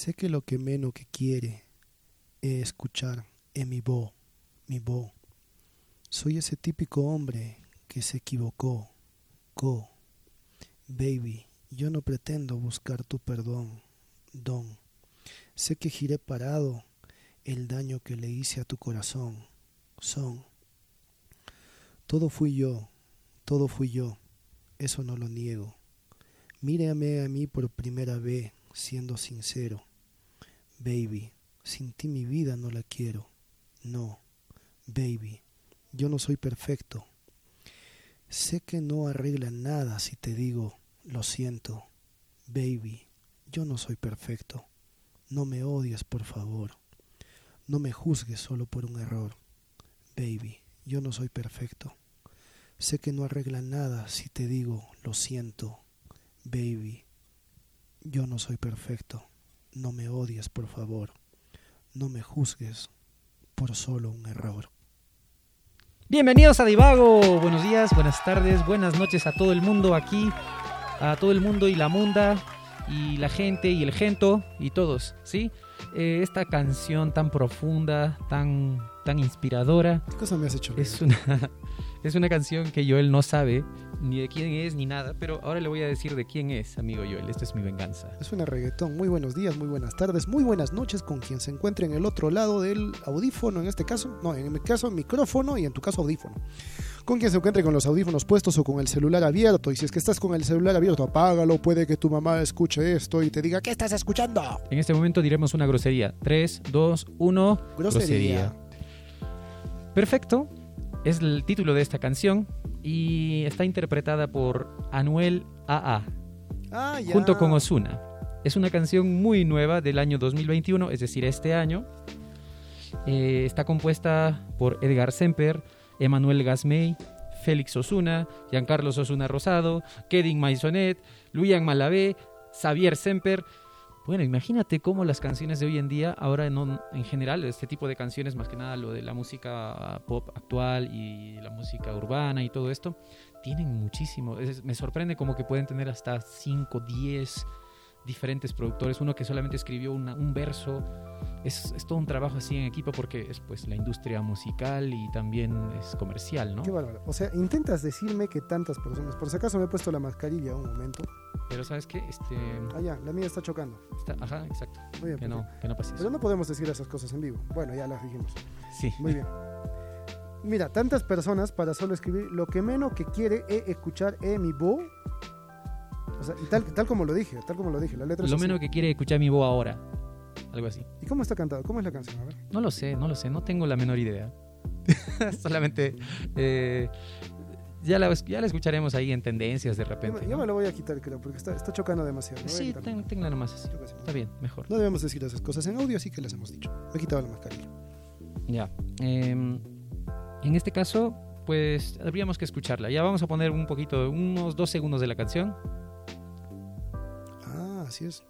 Sé que lo que menos que quiere es escuchar es mi voz, mi voz. Soy ese típico hombre que se equivocó. Go. Baby, yo no pretendo buscar tu perdón, don. Sé que giré parado el daño que le hice a tu corazón. Son. Todo fui yo, todo fui yo, eso no lo niego. Mírame a mí por primera vez, siendo sincero. Baby, sin ti mi vida no la quiero. No, baby, yo no soy perfecto. Sé que no arregla nada si te digo, lo siento. Baby, yo no soy perfecto. No me odies, por favor. No me juzgues solo por un error. Baby, yo no soy perfecto. Sé que no arregla nada si te digo, lo siento. Baby, yo no soy perfecto. No me odies, por favor. No me juzgues por solo un error. Bienvenidos a Divago. Buenos días, buenas tardes, buenas noches a todo el mundo aquí, a todo el mundo y la munda y la gente y el gento y todos, ¿sí? Eh, esta canción tan profunda, tan, tan inspiradora. ¿Qué cosa me has hecho? Es una, es una canción que Joel no sabe ni de quién es ni nada, pero ahora le voy a decir de quién es, amigo Joel. Esta es mi venganza. Es una reggaetón. Muy buenos días, muy buenas tardes, muy buenas noches con quien se encuentre en el otro lado del audífono, en este caso, no, en mi caso micrófono y en tu caso audífono. Con quien se encuentre con los audífonos puestos o con el celular abierto. Y si es que estás con el celular abierto, apágalo. Puede que tu mamá escuche esto y te diga, ¿qué estás escuchando? En este momento diremos una grosería. 3, 2, 1. Grosería. Perfecto. Es el título de esta canción y está interpretada por Anuel AA Ah, junto con Osuna. Es una canción muy nueva del año 2021, es decir, este año. Eh, está compuesta por Edgar Semper, Emanuel Gasmey, Félix Osuna, Giancarlos Osuna Rosado, Kedin Maisonet, Luian Malavé, Xavier Semper. Bueno, imagínate cómo las canciones de hoy en día, ahora en general, este tipo de canciones, más que nada lo de la música pop actual y la música urbana y todo esto, tienen muchísimo. Me sorprende como que pueden tener hasta 5, 10 diferentes productores. Uno que solamente escribió una- un verso. Es, es todo un trabajo así en equipo porque es pues la industria musical y también es comercial, ¿no? Qué bárbaro. O sea, intentas decirme que tantas personas. Por si acaso me he puesto la mascarilla un momento. Pero ¿sabes qué? Este, Ah, ya, la mía está chocando. está- ajá, exacto. Muy bien. Que no, que no pase Pero eso. no podemos decir esas cosas en vivo. Bueno, ya las dijimos. Sí. Muy bien. Mira, tantas personas para solo escribir lo que menos que quiere es escuchar es mi voz. O sea, y tal, tal como lo dije, tal como lo dije, la letra es Lo así. menos que quiere escuchar mi voz ahora. Algo así. ¿Y cómo está cantado? ¿Cómo es la canción? A ver. No lo sé, no lo sé, no tengo la menor idea. Solamente eh, ya, la, ya la escucharemos ahí en tendencias de Yo, repente. me- yo ¿no? me lo voy a quitar, creo, porque está, está chocando demasiado. Sí, ten- tenla nomás así. Está bien, mejor. No debemos decir esas cosas en audio, así que las hemos dicho. Me he quitado la mascarilla. Ya. em, en este caso, pues habríamos que escucharla. Ya vamos a poner un poquito, unos dos segundos de la canción. Así es.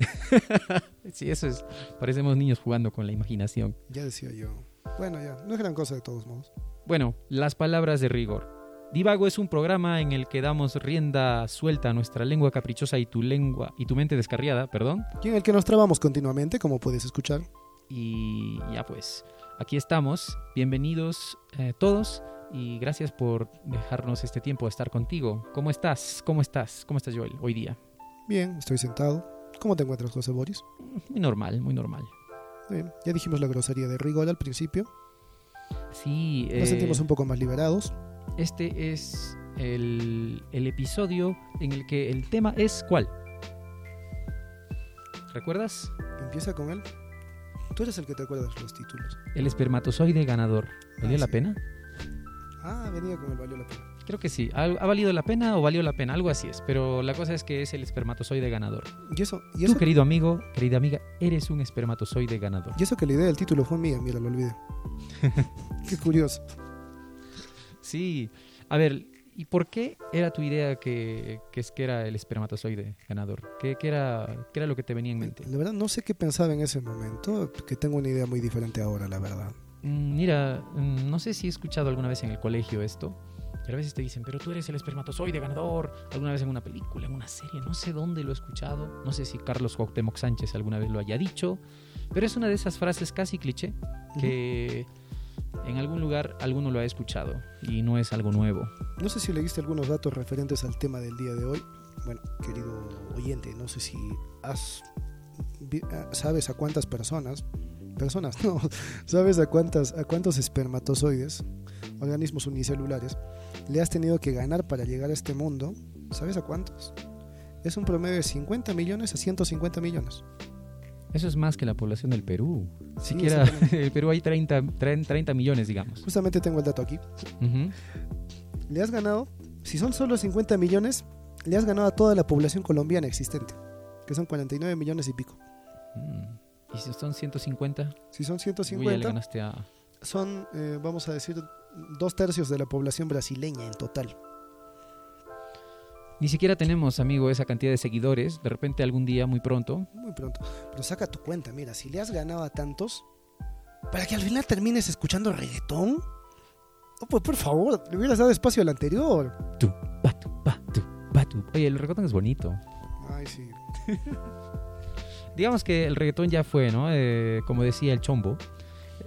Sí, eso es. Parecemos niños jugando con la imaginación. Ya decía yo. Bueno, ya, no es gran cosa de todos modos. Bueno, las palabras de rigor. Divago es un programa en el que damos rienda suelta a nuestra lengua caprichosa y tu lengua y tu mente descarriada, perdón. Y en el que nos trabamos continuamente, como puedes escuchar. Y ya pues, aquí estamos. Bienvenidos eh, todos y gracias por dejarnos este tiempo de estar contigo. ¿Cómo estás? ¿Cómo estás? ¿Cómo estás, Joel, hoy día? Bien, estoy sentado. ¿Cómo te encuentras, José Boris? Muy normal, muy normal. Bien, ya dijimos la grosería de rigor al principio. Sí, Nos eh, sentimos un poco más liberados. este es el, el episodio en el que el tema es ¿cuál? ¿Recuerdas? Empieza con él. Tú eres el que te acuerdas los títulos. El espermatozoide ganador. ¿Valió Ah, la sí. pena? Ah, venía con el valió la pena. Creo que sí. ¿Ha, ha valido la pena o valió la pena? Algo así es. Pero la cosa es que es el espermatozoide ganador. Y eso, y Tú, eso, querido amigo, querida amiga, eres un espermatozoide ganador. y eso que la idea del título fue mía, mira, lo olvidé. Qué curioso. Sí. A ver, ¿y por qué era tu idea que, que es que era el espermatozoide ganador? ¿Qué, qué era, ¿Qué era lo que te venía en mente? La verdad, no sé qué pensaba en ese momento, que tengo una idea muy diferente ahora, la verdad. Mm, Mira, mm, no sé si he escuchado alguna vez en el colegio esto, Y a veces te dicen, pero tú eres el espermatozoide ganador. Alguna vez en una película, en una serie, no sé dónde lo he escuchado. No sé si Carlos Cuauhtémoc Sánchez alguna vez lo haya dicho. Pero es una de esas frases casi cliché que en algún lugar alguno lo ha escuchado y no es algo nuevo. No sé si leíste algunos datos referentes al tema del día de hoy. Bueno, querido oyente, no sé si has ah, sabes a cuántas personas, personas, no, sabes a cuántas a cuántos espermatozoides, organismos unicelulares le has tenido que ganar para llegar a este mundo. ¿Sabes a cuántos? Es un promedio de 50 millones a 150 millones. Eso es más que la población del Perú. Siquiera el Perú hay 30, 30, millones, digamos. Justamente tengo el dato aquí. Le has ganado, si son solo 50 millones, le has ganado a toda la población colombiana existente, que son 49 millones y pico. Mm. ¿Y si son 150? Si son 150, le ganaste a... son, eh, vamos a decir, dos tercios de la población brasileña en total. Ni siquiera tenemos, amigo, esa cantidad de seguidores. De repente algún día, muy pronto. Muy pronto. Pero saca tu cuenta, mira, si le has ganado a tantos, para que al final termines escuchando reggaetón. Oh, pues por favor, le hubieras dado espacio al anterior. Tu, Oye, el reggaetón es bonito. Ay, sí. Digamos que el reggaetón ya fue, ¿no? Eh, como decía el chombo.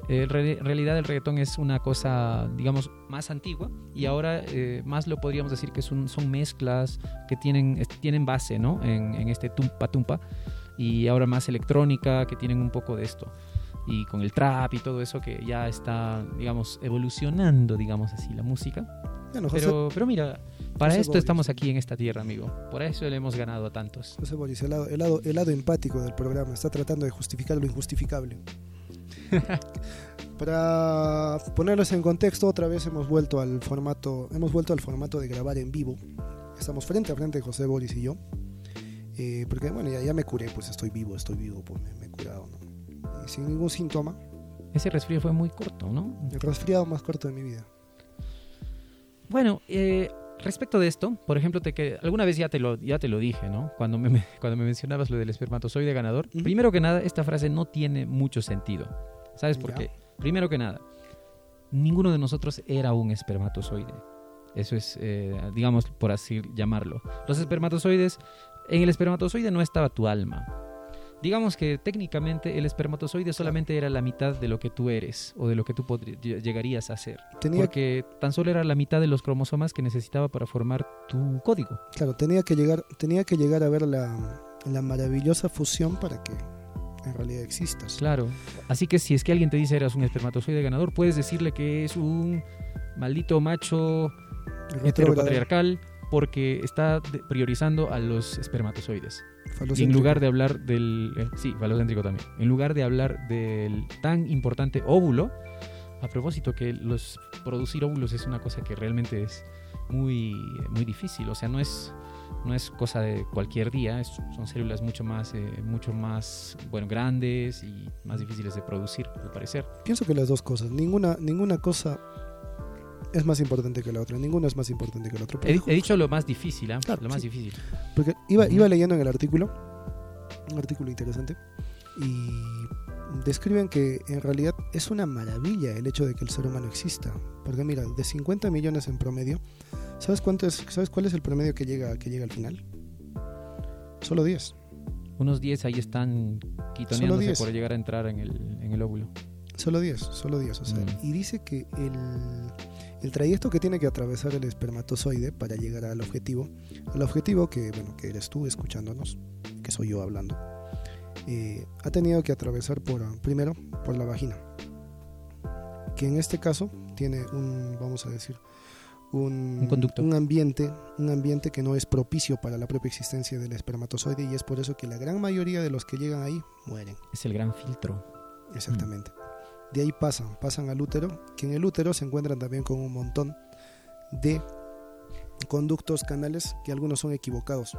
Eh, en realidad el reggaetón es una cosa, digamos, más antigua y ahora eh, más lo podríamos decir que son, son mezclas que tienen, tienen base ¿no? en, en este tumpa tumpa y ahora más electrónica que tienen un poco de esto y con el trap y todo eso que ya está, digamos, evolucionando, digamos así, la música. pero, pero mira, para esto estamos aquí en esta tierra, amigo. Por eso le hemos ganado a tantos. José Boris, el lado, el lado, el lado empático del programa, está tratando de justificar lo injustificable. Para ponerlos en contexto, otra vez hemos vuelto al formato, hemos vuelto al formato de grabar en vivo. Estamos frente a frente José Boris y yo. Eh, porque bueno, ya, me curé, pues estoy vivo, estoy vivo, pues me, he curado, Y sin ningún síntoma. Ese resfriado fue muy corto, ¿no? El resfriado más corto de mi vida. Bueno, eh, respecto de esto, por ejemplo, te que alguna vez ya te lo ya te lo dije, ¿no? Cuando me, cuando me mencionabas lo del espermatozoide ganador, primero que nada esta frase no tiene mucho sentido. ¿Sabes por qué? Primero que nada, ninguno de nosotros era un espermatozoide. Eso es, eh, digamos, por así llamarlo. Los espermatozoides, en el espermatozoide no estaba tu alma. Digamos que técnicamente el espermatozoide solamente era la mitad de lo que tú eres o de lo que tú llegarías a ser. Tenía porque tan solo era la mitad de los cromosomas que necesitaba para formar tu código. Claro, tenía que llegar, tenía que llegar a ver la, la maravillosa fusión para que en realidad existas. Claro. Así que si es que alguien te dice eras un espermatozoide ganador, puedes decirle que es un maldito macho heteropatriarcal porque está priorizando a los espermatozoides. Y en lugar de hablar del... Eh, sí, falocéntrico también. En lugar de hablar del tan importante óvulo, a propósito que los producir óvulos es una cosa que realmente es muy, muy difícil. O sea, no es no es cosa de cualquier día, son células mucho más, eh, mucho más bueno, grandes y más difíciles de producir, al parecer. Pienso que las dos cosas, ninguna, ninguna cosa es más importante que la otra, ninguna es más importante que la otra. He, dicho lo más difícil, ¿eh? lo más difícil. Porque iba, iba leyendo en el artículo, un artículo interesante, y describen que en realidad es una maravilla el hecho de que el ser humano exista. Porque mira, de 50 millones en promedio, ¿Sabes cuánto es, sabes cuál es el promedio que llega que llega al final? Solo 10. Unos 10 ahí están quitoneándose por llegar a entrar en el, en el óvulo. Solo 10, solo 10. O sea, mm. Y dice que el, el, trayecto que tiene que atravesar el espermatozoide para llegar al objetivo, el objetivo que, bueno, que eres tú escuchándonos, que soy yo hablando, eh, ha tenido que atravesar por, primero, por la vagina. Que en este caso tiene un, vamos a decir, un, un, ambiente, un ambiente que no es propicio para la propia existencia del espermatozoide y es por eso que la gran mayoría de los que llegan ahí mueren. Es el gran filtro. Exactamente. De ahí pasan, pasan al útero, que en el útero se encuentran también con un montón de conductos, canales que algunos son equivocados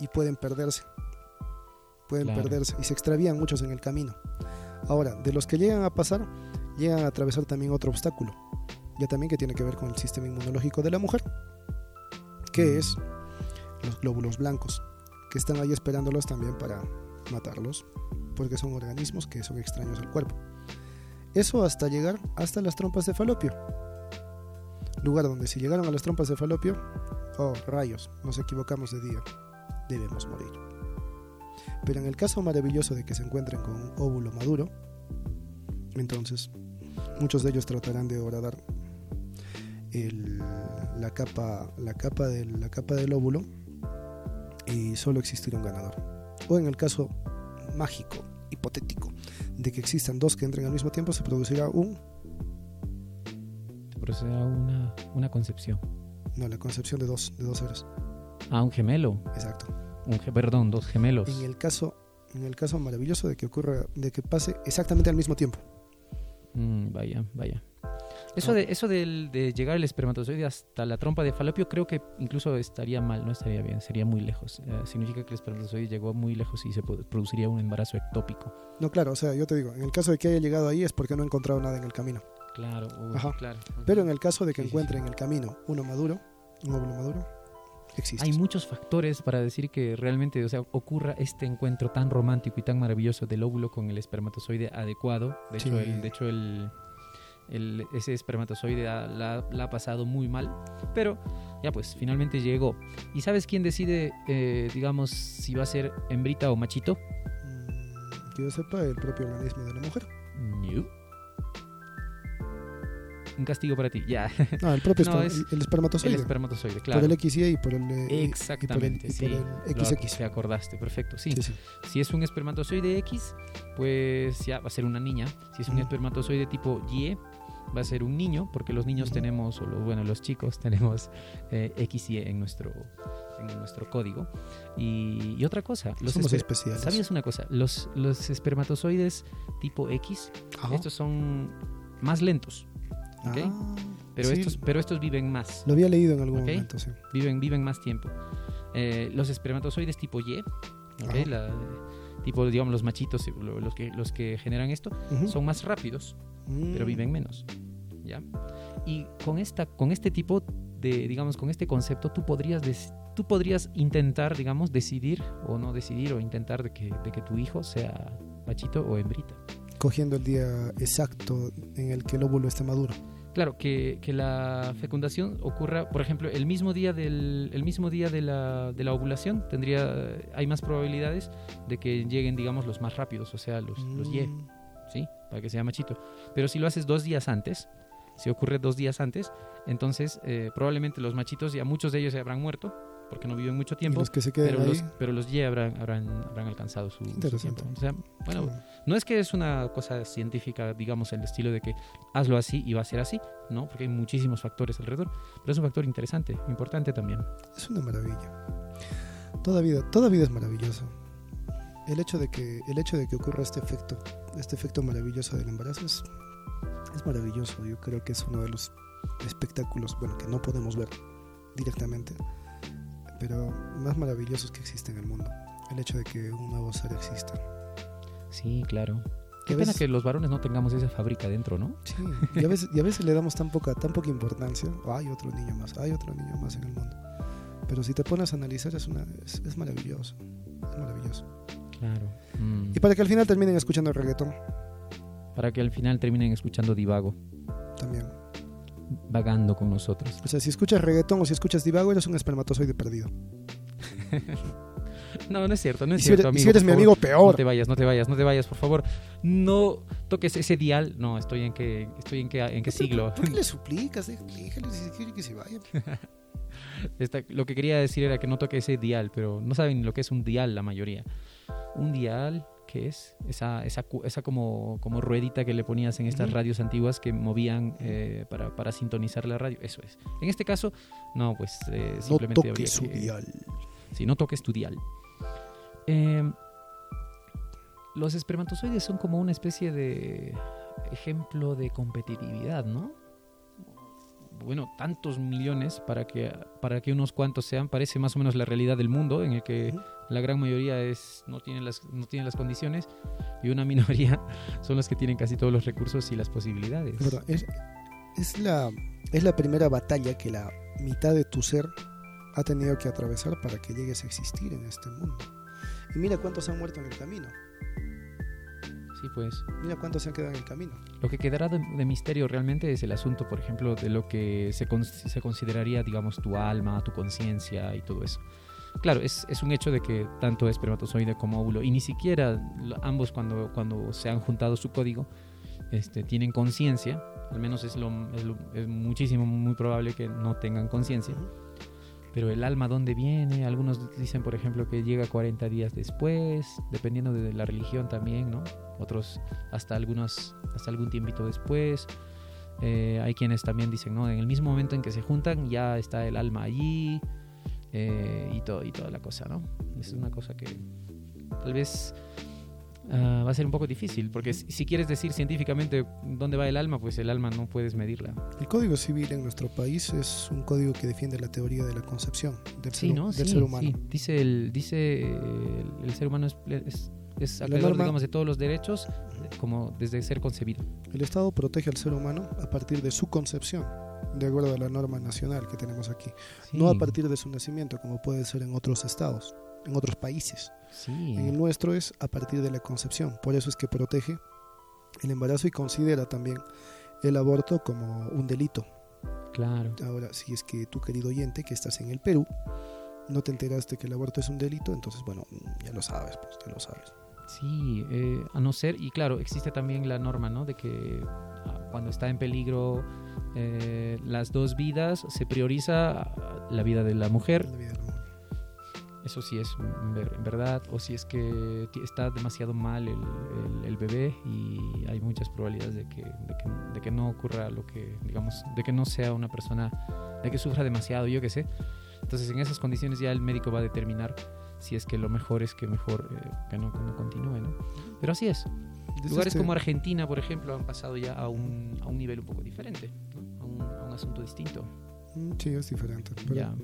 y pueden perderse. Pueden perderse y se extravían muchos en el camino. Ahora, de los que llegan a pasar, llegan a atravesar también otro obstáculo, ya también que tiene que ver con el sistema inmunológico de la mujer, que es los glóbulos blancos, que están ahí esperándolos también para matarlos, porque son organismos que son extraños al cuerpo. Eso hasta llegar hasta las trompas de falopio. lugar donde si llegaron a las trompas de falopio, oh rayos, nos equivocamos de día, debemos morir. Pero en el caso maravilloso de que se encuentren con un óvulo maduro, entonces muchos de ellos tratarán de horadar el, la, capa, la, capa del, la capa del óvulo y solo existirá un ganador. O en el caso mágico, hipotético, de que existan dos que entren al mismo tiempo, se producirá un... Se producirá una, una concepción. No, la concepción de dos, de dos seres. Ah, un gemelo. Exacto. Un, perdón, dos gemelos. En el caso, en el caso maravilloso de que ocurra, de que pase exactamente al mismo tiempo. Mm, vaya, vaya. Eso, Ah. de, eso del- de llegar el espermatozoide hasta la trompa de falopio creo que incluso estaría mal, no estaría bien, sería muy lejos. Eh, significa que el espermatozoide llegó muy lejos y se pro- produciría un embarazo ectópico. No, claro, o sea, yo te digo, en el caso de que haya llegado ahí es porque no ha encontrado nada en el camino. Claro, uy, Ajá. claro. Pero en el caso de que Sí, sí, encuentre en el camino uno maduro, un óvulo maduro, existe. Hay muchos factores para decir que realmente o sea, ocurra este encuentro tan romántico y tan maravilloso del óvulo con el espermatozoide adecuado. De Sí. hecho, el, de hecho el, el- ese espermatozoide ha- la, la ha pasado muy mal. Pero ya pues, finalmente llegó. ¿Y sabes quién decide, eh, digamos, si va a ser hembrita o machito? Mm, que yo sepa, el propio organismo de la mujer. No. Un castigo para ti, ya. No, el propio No, es el, espermatozoide. El espermatozoide, claro. Por el XY y por el, eh, Exactamente, y por sí. el, y por el XX. Te acordaste, perfecto, sí. Sí, sí. Si es un espermatozoide X, pues ya va a ser una niña. Si es un espermatozoide tipo Y, va a ser un niño, porque los niños tenemos, o lo- bueno, los chicos tenemos eh, XY en nuestro, en nuestro código. Y, y otra cosa, los Somos especiales. ¿sabías una cosa? Los, los espermatozoides tipo X, Ajá. estos son más lentos, ¿ok? Ah, pero, sí, estos, pero estos viven más. Lo había leído en algún Ok. momento, sí. viven, viven más tiempo. Eh, los espermatozoides tipo Y, ¿ok? Ajá. La- tipo, digamos, los machitos, eh, lo- los que, los que generan esto, Ujú. son más rápidos, pero Mm. viven menos. ¿Ya? Y con, esta, con este tipo de, digamos, con este concepto, tú podrías, des- tú podrías intentar, digamos, decidir o no decidir o intentar de que, de que tu hijo sea machito o hembrita. Cogiendo el día exacto en el que el óvulo esté maduro. Claro, que, que la fecundación ocurra, por ejemplo, el mismo día del el mismo día de la, de la ovulación, tendría hay más probabilidades de que lleguen, digamos, los más rápidos, o sea, los, los Y, Mm. ¿sí? Para que sea machito. Pero si lo haces dos días antes, si ocurre dos días antes, entonces eh, probablemente los machitos, ya muchos de ellos se habrán muerto, porque no viven mucho tiempo, los que se pero ahí. los, pero los Y habrán, habrán, habrán alcanzado su, su tiempo. O sea, bueno, no es que es una cosa científica, digamos, el estilo de que hazlo así y va a ser así, ¿no? Porque hay muchísimos factores alrededor, pero es un factor interesante, importante también. Es una maravilla. Toda vida, toda vida es maravillosa. El hecho de que, el hecho de que ocurra este efecto, este efecto maravilloso del embarazo es, es maravilloso. Yo creo que es uno de los espectáculos, bueno, que no podemos ver directamente, pero más maravillosos que existen en el mundo. El hecho de que un nuevo ser exista. Sí, claro. Qué pena veces- que los varones no tengamos esa fábrica dentro, ¿no? Sí, y a veces, y a veces le damos tan poca, tan poca importancia. Hay otro niño más, hay otro niño más en el mundo. Pero si te pones a analizar es, una, es, es maravilloso. Es maravilloso. Claro. Mm. Y para que al final terminen escuchando reggaetón Para que al final terminen escuchando Divago, también. Vagando con nosotros. O sea, si escuchas reggaetón o si escuchas divago, eres un espermatozoide perdido. No, no es cierto, no Y es si cierto, eres, amigo. si eres mi favor. amigo, No peor. te vayas, no te vayas, no te vayas, por favor. No toques ese dial. No, estoy en qué, estoy en qué, en qué siglo. ¿Por qué le suplicas? Dé- Déjale que se vaya. Esta- lo que quería decir era que no toque ese dial, pero no saben lo que es un dial la mayoría. Un dial, ¿qué es? Esa, esa, esa como, como ruedita que le ponías en estas radios antiguas que movían eh, para, para sintonizar la radio. Eso es. En este caso, no, pues eh, No simplemente habría toques su que- dial. Sí, no toques tu dial. Eh, los espermatozoides son como una especie de ejemplo de competitividad, ¿no? Bueno, tantos millones para que, para que unos cuantos sean, parece más o menos la realidad del mundo, en el que. La gran mayoría es, no, tiene las, no tiene las condiciones y una minoría son los que tienen casi todos los recursos y las posibilidades. Es Es, es la, es la primera batalla que la mitad de tu ser ha tenido que atravesar para que llegues a existir en este mundo. Y mira cuántos han muerto en el camino. Sí, pues. Mira cuántos se han quedado en el camino. Lo que quedará de, de misterio realmente es el asunto, por ejemplo, de lo que se, con- se consideraría, digamos, tu alma, tu conciencia y todo eso. Claro, es, es un hecho de que tanto espermatozoide como óvulo, y ni siquiera ambos cuando, cuando se han juntado su código, este, tienen conciencia, al menos es, lo, es, lo- es muchísimo, muy probable que no tengan conciencia. Pero el alma, ¿dónde viene? Algunos dicen, por ejemplo, que llega 40 días después, dependiendo de la religión también, ¿no? Otros hasta algunos, hasta algún tiempito después. Eh, hay quienes también dicen, ¿no? En el mismo momento en que se juntan ya está el alma allí eh, y, todo, y toda la cosa, ¿no? Es una cosa que tal vez ah, va a ser un poco difícil, porque si, quieres decir científicamente dónde va el alma, pues el alma no puedes medirla. El Código Civil en nuestro país es un código que defiende la teoría de la concepción del, Sí, ser, ¿no? del Sí, ser humano. sí. Dice, el, dice el, el ser humano es, es, es norma- digamos, de todos los derechos, como desde ser concebido. El Estado protege al ser humano a partir de su concepción, de acuerdo a la norma nacional que tenemos aquí. No a partir de su nacimiento, como puede ser en otros estados, en otros países. Sí, En el nuestro es a partir de la concepción. Por eso es que protege el embarazo y considera también el aborto como un delito. claro. Ahora, si es que tú, querido oyente, que estás en el Perú, no te enteraste que el aborto es un delito, entonces, bueno, ya lo sabes, pues ya lo sabes. Sí, eh, a no ser, y claro, existe también la norma, ¿no? De que cuando está en peligro eh, las dos vidas, se prioriza la vida de la mujer, La vida de la mujer. eso sí es verdad, o si es que está demasiado mal el, el- el bebé y hay muchas probabilidades de que, de, que, de que no ocurra lo que, digamos, de que no sea una persona, de que sufra demasiado, yo qué sé. Entonces en esas condiciones ya el médico va a determinar si es que lo mejor es que mejor eh, que, no, no continúe, ¿no? Pero así es. Lugares este- como Argentina, por ejemplo, han pasado ya a un, a un nivel un poco diferente, ¿no? a, un, a un asunto distinto. Mm, Sí, es diferente. Pero Ya.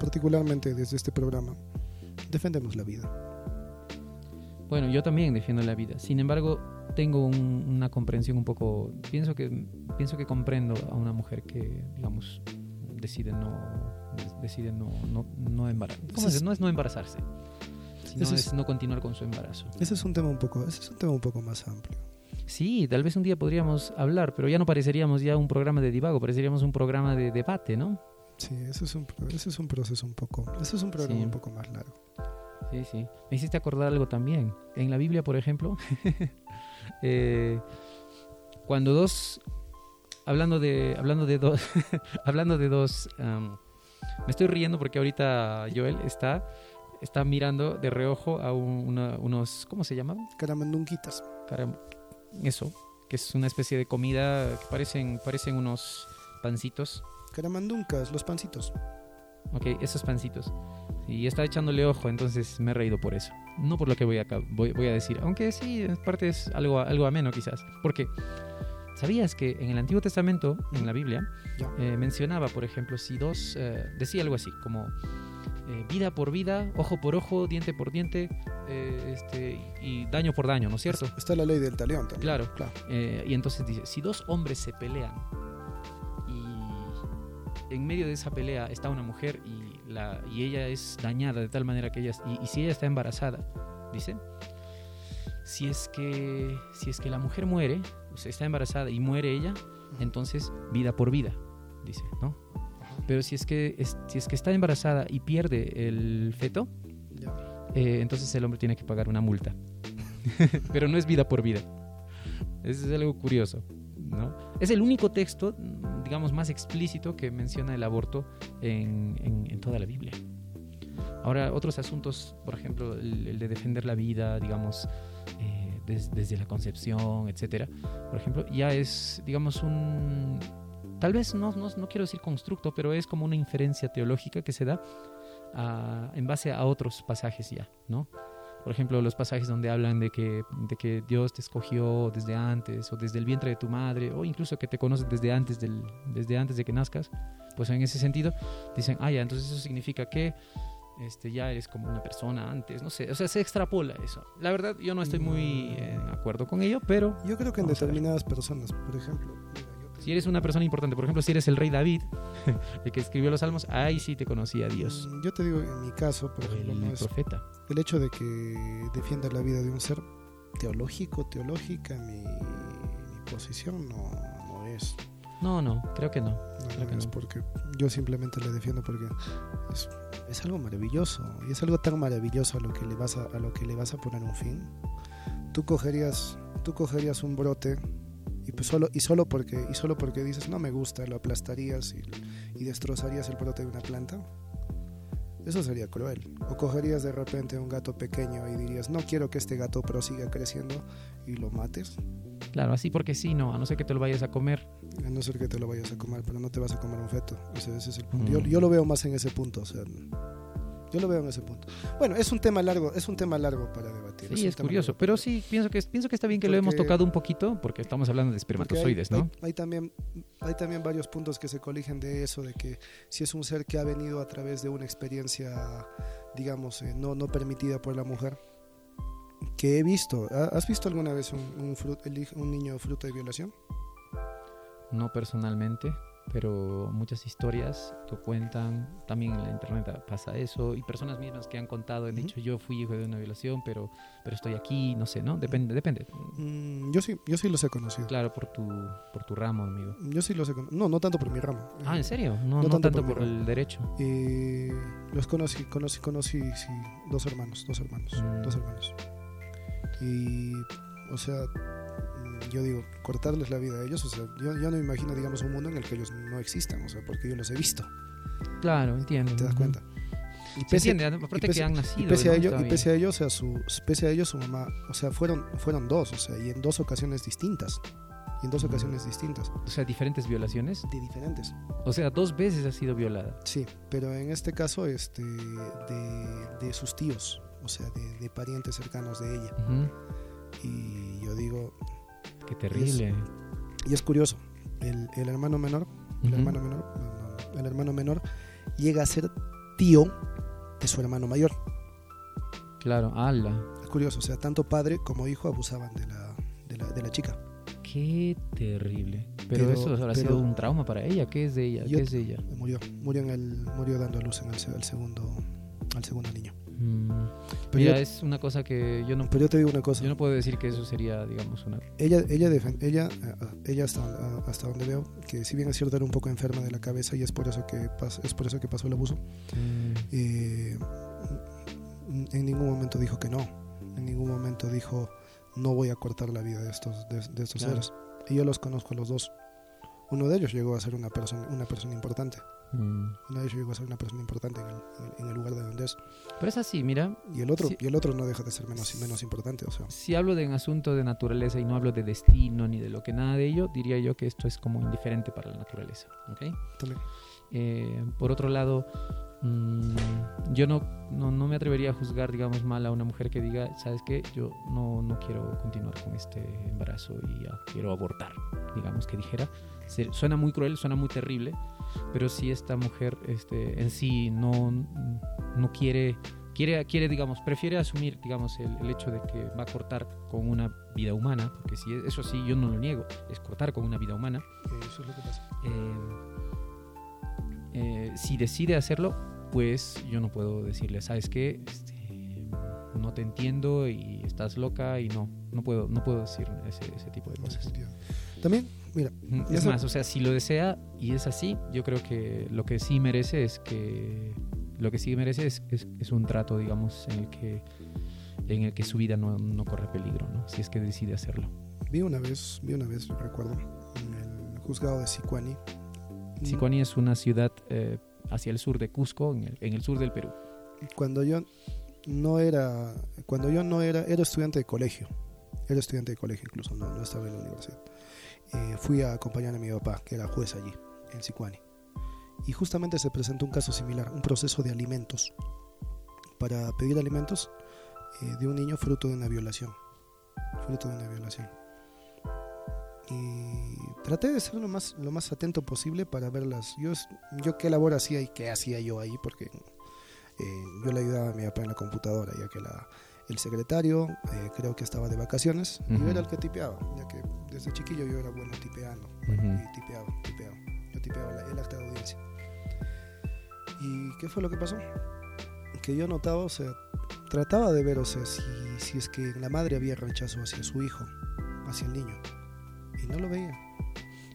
particularmente desde este programa, defendemos la vida. Bueno, yo también defiendo la vida. Sin embargo, tengo un- una comprensión un poco. Pienso que pienso que comprendo a una mujer que, digamos, decide no decide no no no embarazarse. ¿Cómo Ese es? No es no embarazarse, sino es, es- no continuar con su embarazo. Ese es un tema un poco, ese es un tema un poco más amplio. Sí, tal vez un día podríamos hablar, pero ya no pareceríamos ya un programa de divago, pareceríamos un programa de debate, ¿no? Sí, ese es un, ese es un proceso un poco, ese es un programa Sí. un poco más largo. Sí, sí. Me hiciste acordar algo también. En la Biblia, por ejemplo, eh, cuando dos, hablando de, hablando de dos, hablando de dos, me estoy riendo porque ahorita Joel está, está mirando de reojo a un- una- unos, ¿cómo se llaman? Caramandunquitas. Caram- eso, que es una especie de comida que parecen, parecen unos pancitos. Caramanduncas, los pancitos. Ok, esos pancitos. Y está echándole ojo, entonces me he reído por eso. No por lo que voy a, voy, voy a decir, aunque sí, en parte es algo, algo ameno quizás. Porque, ¿sabías que en el Antiguo Testamento, en la Biblia, eh, mencionaba, por ejemplo, si dos, eh, decía algo así, como eh, vida por vida, ojo por ojo, diente por diente, eh, este, y daño por daño, ¿no es cierto? Está la ley del talión también. Claro. Claro. Eh, y entonces dice, si dos hombres se pelean y en medio de esa pelea está una mujer y, la, y ella es dañada de tal manera que ella, y, y si ella está embarazada, dice, si es que, si es que la mujer muere, está embarazada y muere ella, entonces vida por vida, dice, ¿no? Pero si es que, es- si es que está embarazada y pierde el feto, eh, entonces el hombre tiene que pagar una multa. Pero no es vida por vida. Eso es algo curioso. ¿no? Es el único texto, digamos, más explícito que menciona el aborto en, en- en toda la Biblia. Ahora, otros asuntos, por ejemplo, el, el de defender la vida, digamos, eh, des- desde la concepción, etcétera, por ejemplo, ya es, digamos, un. Tal vez no, no, no quiero decir constructo, pero es como una inferencia teológica que se da a- en base a otros pasajes ya, ¿no? Por ejemplo, los pasajes donde hablan de que, de que Dios te escogió desde antes, o desde el vientre de tu madre, o incluso que te conoce desde antes, del, desde antes de que nazcas, pues en ese sentido dicen, ah, ya, entonces eso significa que este, ya eres como una persona antes, no sé, o sea, se extrapola eso. La verdad, yo no estoy muy eh, en acuerdo con ello, pero Yo creo que en determinadas personas, por ejemplo, mira, yo te- si eres una persona importante, por ejemplo, si eres el rey David, el que escribió los salmos, ahí sí te conocía Dios, Mm, Yo te digo, en mi caso, por ejemplo, el no es- profeta. el hecho de que defienda la vida de un ser teológico, teológica, mi, mi posición no, no es. No, no, creo que no. Que no. porque yo simplemente le defiendo porque es, es algo maravilloso y es algo tan maravilloso a lo que le vas a, a lo que le vas a poner un fin. Tú cogerías, tú cogerías un brote y pues solo y solo porque y solo porque dices no me gusta lo aplastarías y, y destrozarías el brote de una planta. Eso sería cruel. O cogerías de repente un gato pequeño y dirías no quiero que este gato prosiga creciendo y lo mates. Claro, así porque sí, no, a no ser que te lo vayas a comer. A no ser que te lo vayas a comer, pero no te vas a comer un feto. O sea, ese es el punto. Mm. Yo, yo lo veo más en ese punto. O sea, yo lo veo en ese punto. Bueno, es un tema largo, es un tema largo para debatir. Sí, es curioso, largo. pero sí, pienso que, pienso que está bien que lo hemos tocado un poquito, porque estamos hablando de espermatozoides, hay, ¿no? hay también, hay también varios puntos que se coligen de eso, de que si es un ser que ha venido a través de una experiencia, digamos, eh, no, no permitida por la mujer, que he visto. ¿Ha- ¿Has visto alguna vez un, un niño fruto de violación? No personalmente, pero muchas historias que cuentan, también en la internet pasa eso, y personas mismas que han contado, han dicho yo fui hijo de una violación, pero, pero estoy aquí, no sé, ¿no? Depende, depende. Mm, yo sí, yo sí los he conocido. Claro, por tu, por tu ramo, amigo. Yo sí los he conocido. No, no tanto por mi ramo. Ah, ¿en serio? No, No no tanto tanto por el derecho. Eh, los conocí, conocí, conocí, sí, dos hermanos, dos hermanos, Mm. dos hermanos. Y, o sea, yo digo, cortarles la vida a ellos, o sea, yo, yo no me imagino, digamos, un mundo en el que ellos no existan, o sea, porque yo los he visto, Claro, entiendo. ¿te das cuenta? Y Se entiende, aparte y pese- que han y nacido. pese a ello, y pese a ello, o sea, su, pese a ello, su mamá, o sea, fueron, fueron dos, o sea, y en dos ocasiones distintas, y en dos ocasiones distintas, O sea, diferentes violaciones. de diferentes. O sea, dos veces ha sido violada. Sí, pero en este caso, este, de, de sus tíos, o sea, de, de parientes cercanos de ella. Y yo digo, Qué terrible. y es curioso, el, el hermano menor, el hermano menor, no, no, no, el hermano menor llega a ser tío de su hermano mayor. Claro, ala. Es curioso, o sea, tanto padre como hijo abusaban de la, de la, de la chica. Qué terrible. Pero, Pero- eso habrá pero- sido un trauma para ella. ¿Qué es de ella? ¿Qué es de ella? Murió, murió, en el, murió dando a luz en el, segundo, al segundo niño. Mm, Pero, Mira, yo, es una cosa que yo no, pero yo te digo una cosa, yo no puedo decir que eso sería, digamos, una... ella, ella, ella, eh, ella hasta, ah, hasta donde veo, que si bien es cierto era un poco enferma de la cabeza y es por eso que, es por eso que pasó el abuso, Mm, eh, en ningún momento dijo que no. En ningún momento dijo no voy a cortar la vida de estos, de, de estos Claro. seres. Y yo los conozco a los dos. Uno de ellos llegó a ser una persona, una persona importante. Mm. Uno de ellos llegó a ser una persona importante en el, en el- lugar de donde es. Pero es así, mira, Y el otro, Sí. y el otro no deja de ser menos, menos importante. O sea, si hablo de un asunto de naturaleza y no hablo de destino ni de lo que nada de ello, diría yo que esto es como indiferente para la naturaleza. ¿ok? también. Eh, por otro lado, mm, yo no, no, no me atrevería a juzgar, digamos, mal a una mujer que diga, ¿sabes qué? Yo no, no quiero continuar con este embarazo y ya quiero abortar, digamos, que dijera. Se- suena muy cruel, suena muy terrible, pero si esta mujer este, en sí no, no quiere, quiere, quiere, digamos, prefiere asumir, digamos, el, el hecho de que va a cortar con una vida humana, porque si es- eso sí, yo no lo niego, es cortar con una vida humana, Eso es lo que pasa. eh, eh, si decide hacerlo, pues yo no puedo decirle, ¿sabes qué? Este, no te entiendo y estás loca y no, no puedo, no puedo decir ese, ese tipo de cosas. También, mira, Es más, o sea, si lo desea y es así, yo creo que lo que sí merece es que lo que sí merece es, es- es un trato, digamos, en el que en el que su vida no, no corre peligro, ¿no? Si es que decide hacerlo. vi una vez, vi una vez, recuerdo, en el juzgado de Sicuani. Sicuani es una ciudad eh, hacia el sur de Cusco, en el, en el sur del Perú. cuando yo no era cuando yo no era era estudiante de colegio era estudiante de colegio incluso no, no estaba en la universidad Eh, fui a acompañar a mi papá que era juez allí en Sicuani. Y justamente se presentó un caso similar un proceso de alimentos. Para pedir alimentos eh, de un niño fruto de una violación. Fruto de una violación. Y traté de ser lo más lo más atento posible para verlas yo yo qué labor hacía y qué hacía yo ahí porque eh, yo le ayudaba a mi papá en la computadora, ya que la, el secretario eh, creo que estaba de vacaciones y Ujú. yo era el que tipeaba, ya que desde chiquillo yo era bueno tipeando. Ujú. Y tipeaba, tipeaba. Yo tipeaba la- el acta de audiencia. ¿Y qué fue lo que pasó? Que yo notaba, o sea, trataba de ver, o sea, si, si es que la madre había rechazo hacia su hijo, hacia el niño. Y no lo veía.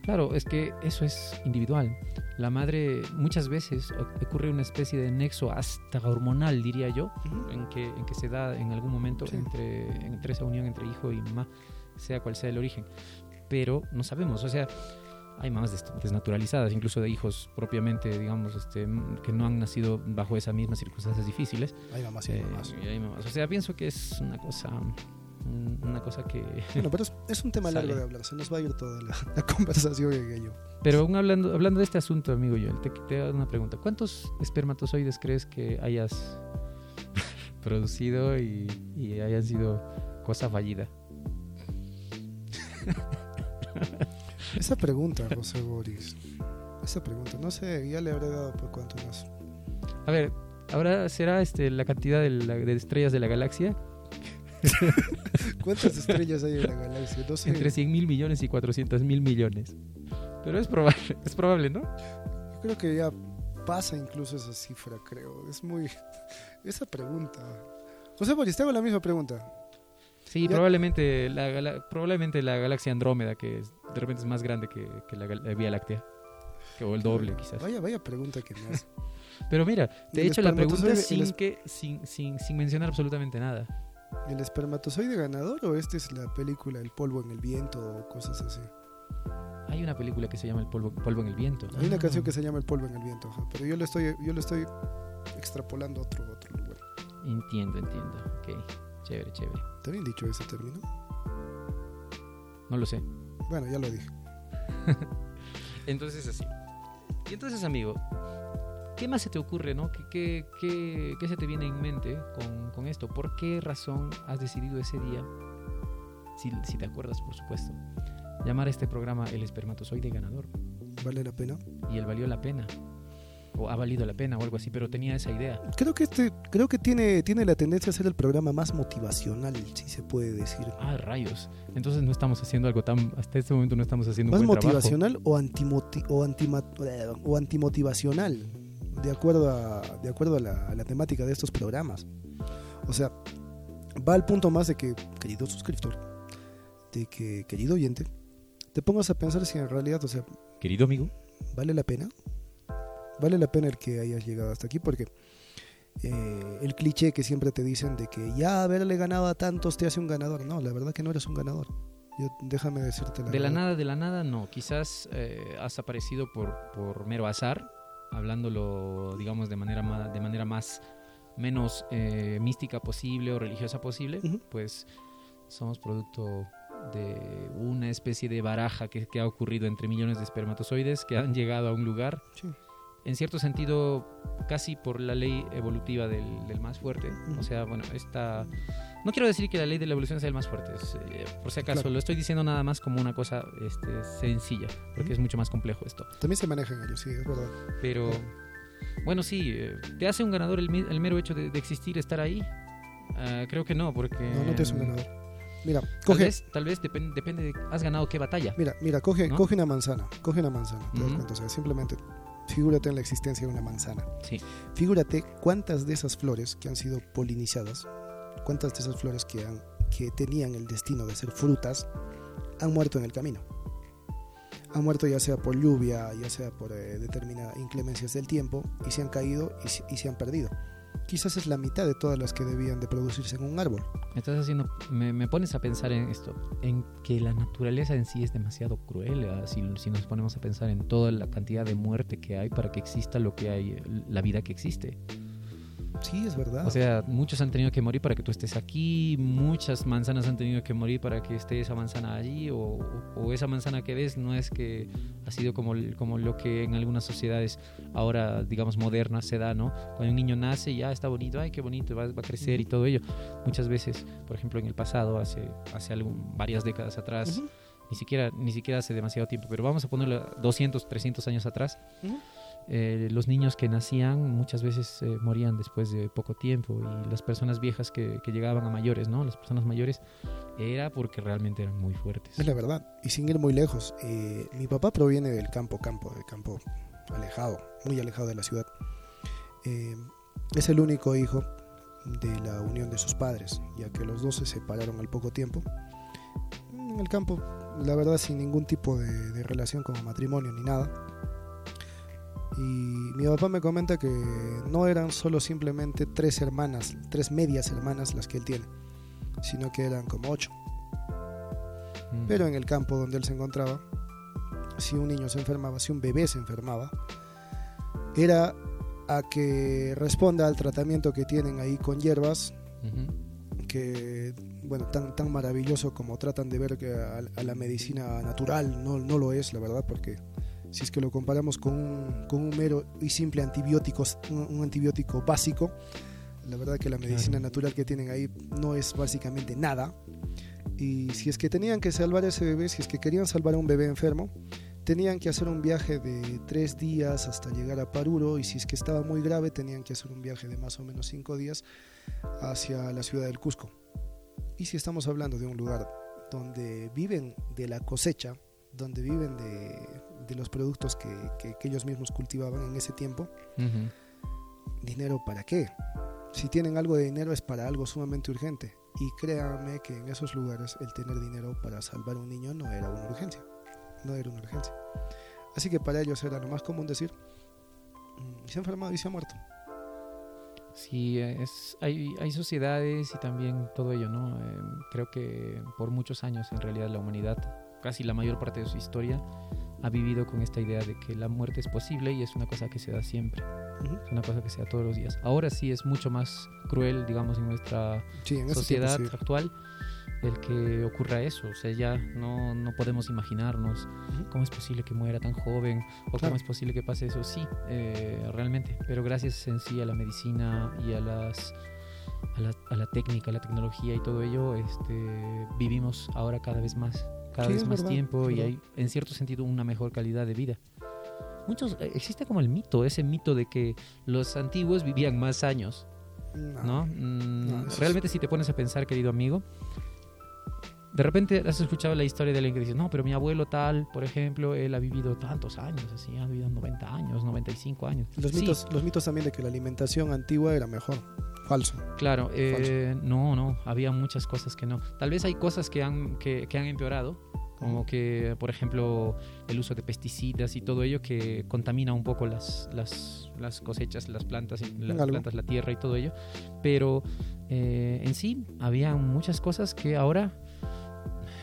Claro, es que eso es individual. La madre muchas veces ocurre una especie de nexo hasta hormonal, diría yo, en que, en que se da en algún momento Sí. entre, entre esa unión entre hijo y mamá, sea cual sea el origen. Pero no sabemos, o sea, hay mamás des- desnaturalizadas, incluso de hijos propiamente, digamos, este, que no han nacido bajo esas mismas circunstancias difíciles. Hay mamás y Eh, mamás. hay mamás. O sea, pienso que es una cosa, una cosa que... Bueno, pero es, es un tema largo de hablar. Se nos va a ir toda la, la conversación en ello. Pero aún hablando, hablando de este asunto, amigo Joel, te, te hago una pregunta. ¿Cuántos espermatozoides crees que hayas producido y, y hayan sido cosa fallida? Esa pregunta, José Boris. Esa pregunta, no sé, ya le habré dado por cuánto más. A ver, ¿ahora será este, la cantidad de, la- de estrellas de la galaxia? ¿Cuántas estrellas hay en la galaxia? No sé. Entre 100 mil millones y 400 mil millones. Pero es probable, es probable, ¿no? Yo creo que ya pasa incluso esa cifra, creo. Es muy. Esa pregunta. José Boris, te hago la misma pregunta. Sí, Ya- probablemente la, gala- probablemente la galaxia Andrómeda, que es- de repente es más grande que, que la, la Vía Láctea. Que- o el doble, quizás. Vaya, vaya pregunta que me hace. Pero mira, te he hecho la pregunta sin, que, sin, sin, sin mencionar absolutamente nada. ¿El espermatozoide ganador o esta es la película El polvo en el viento o cosas así? Hay una película que se llama El polvo, polvo en el viento. Hay una Ah, canción que se llama El polvo en el viento, ajá, pero yo lo estoy, yo lo estoy extrapolando a otro, otro lugar. Entiendo, entiendo. Ok, chévere, chévere. ¿Está bien dicho ese término? No lo sé. Bueno, ya lo dije. Entonces así. Y entonces, amigo, ¿qué más se te ocurre, no? ¿Qué, qué, qué- qué se te viene en mente con, con esto? ¿Por qué razón has decidido ese día, si, si te acuerdas, por supuesto, llamar a este programa El espermatozoide ganador? ¿Vale la pena? Y él valió la pena. O ha valido la pena o algo así, pero tenía esa idea. Creo que este, creo que tiene, tiene la tendencia a ser el programa más motivacional, si se puede decir. Ah, rayos. Entonces no estamos haciendo algo tan... Hasta este momento no estamos haciendo Más un buen trabajo. motivacional o, antimoti o, antima- o antimotivacional, de acuerdo, a, de acuerdo a, la, a la temática de estos programas. O sea, va al punto más de que, querido suscriptor, de que, querido oyente, te pongas a pensar si en realidad, o sea, Querido amigo. ¿vale la pena? ¿Vale la pena el que hayas llegado hasta aquí? Porque eh, el cliché que siempre te dicen de que ya haberle ganado a tantos te hace un ganador. No, la verdad que no eres un ganador. Yo, déjame decirte la De la nada, de la nada, no. Quizás eh, has aparecido por, por mero azar, hablándolo, digamos, de manera más, de manera más menos eh, mística posible o religiosa posible. Pues somos producto de una especie de baraja que, que ha ocurrido entre millones de espermatozoides que han llegado a un lugar, Sí. en cierto sentido, casi por la ley evolutiva del, del más fuerte. O sea, bueno, esta... No quiero decir que la ley de la evolución sea el más fuerte, es, eh, por si acaso, Claro. lo estoy diciendo nada más como una cosa este, sencilla, porque es mucho más complejo esto. También se manejan ellos, sí, es verdad. Pero, bueno, sí, eh, ¿te hace un ganador el, el mero hecho de, de existir, estar ahí? Ah, creo que no, porque... No, no te hace un ganador. Mira, Tal coge, vez, tal vez depen- depende de... ¿Has ganado qué batalla? mira, mira, coge, ¿No? coge una manzana, coge una manzana, te das cuenta, o sea, simplemente figúrate en la existencia de una manzana. Sí. Figúrate cuántas de esas flores que han sido polinizadas, cuántas de esas flores que, han, que tenían el destino de ser frutas, han muerto en el camino. Han muerto ya sea por lluvia, ya sea por eh, determinadas inclemencias del tiempo, y se han caído y y se han perdido. Quizás es la mitad de todas las que debían de producirse en un árbol. Estás haciendo, me, me pones a pensar en esto, en que la naturaleza en sí es demasiado cruel, si, si nos ponemos a pensar en toda la cantidad de muerte que hay para que exista lo que hay, la vida que existe. Sí, es verdad. O sea, muchos han tenido que morir para que tú estés aquí, muchas manzanas han tenido que morir para que esté esa manzana allí, o, o esa manzana que ves no es que ha sido como, como lo que en algunas sociedades ahora, digamos, modernas se da, ¿no? Cuando un niño nace ya está bonito, ay, qué bonito, va, va a crecer y todo ello. Muchas veces, por ejemplo, en el pasado, hace, hace algún- varias décadas atrás, Ujú. ni siquiera, ni siquiera hace demasiado tiempo, pero vamos a ponerlo 200, 300 años atrás. Ujú. Eh, los niños que nacían muchas veces eh, morían después de poco tiempo y las personas viejas que, llegaban a mayores, ¿no? Las personas mayores era porque realmente eran muy fuertes. Es la verdad. Y sin ir muy lejos, eh, mi papá proviene del campo, campo, del campo alejado, muy alejado de la ciudad. Es el único hijo de la unión de sus padres, ya que los dos se separaron al poco tiempo. En el campo, la verdad, sin ningún tipo de relación como matrimonio ni nada. Y mi papá me comenta que no eran solo simplemente tres hermanas, tres medias hermanas las que él tiene, sino que eran como ocho. Mm. Pero en el campo donde él se encontraba, si un niño se enfermaba, si un bebé se enfermaba, era a que responda al tratamiento que tienen ahí con hierbas, que, bueno, tan, tan maravilloso como tratan de ver que a, a la medicina natural no, no lo es, la verdad, porque si es que lo comparamos con un, con un mero y simple antibiótico, un, un antibiótico básico, la verdad que la medicina natural que tienen ahí no es básicamente nada. Y si es que tenían que salvar a ese bebé, si es que querían salvar a un bebé enfermo, tenían que hacer un viaje de tres días hasta llegar a Paruro y si es que estaba muy grave tenían que hacer un viaje de más o menos cinco días hacia la ciudad del Cusco. Y si estamos hablando de un lugar donde viven de la cosecha, donde viven de, de los productos que, que- que ellos mismos cultivaban en ese tiempo. ¿dinero para qué? Si tienen algo de dinero es para algo sumamente urgente. Y créanme que en esos lugares el tener dinero para salvar a un niño no era una urgencia. No era una urgencia. Así que para ellos era lo más común decir, "Mm, se ha enfermado y se ha muerto. Sí, es, hay, hay sociedades y también todo ello, ¿no? Eh, creo que por muchos años en realidad la humanidad, casi la mayor parte de su historia, ha vivido con esta idea de que la muerte es posible y es una cosa que se da siempre, es una cosa que se da todos los días. Ahora sí es mucho más cruel, digamos, en nuestra Sí, en ese sociedad sí. actual el que ocurra eso. O sea, ya no, no podemos imaginarnos cómo es posible que muera tan joven o Claro. cómo es posible que pase eso. Sí, eh, realmente. Pero gracias en sí a la medicina y a las a la, a la técnica, a la tecnología y todo ello, este, vivimos ahora cada vez más, cada Sí, vez es más verdad, tiempo es y hay en cierto sentido una mejor calidad de vida. Muchos, eh, existe como el mito, ese mito de que los antiguos vivían más años. No. ¿no? Mm, No, es- Realmente si te pones a pensar, querido amigo, de repente has escuchado la historia de alguien que dice, no, pero mi abuelo tal, por ejemplo, él ha vivido tantos años, así, ha vivido 90 años, 95 años. Los, Sí, mitos, los mitos también de que la alimentación antigua era mejor. Falso. Claro, eh, no, no, había muchas cosas que no. Tal vez hay cosas que han, que, que han empeorado, como que, por ejemplo, el uso de pesticidas y todo ello que contamina un poco las, las, las cosechas, las plantas, las Algo. plantas, la tierra y todo ello. Pero eh, en sí había muchas cosas que ahora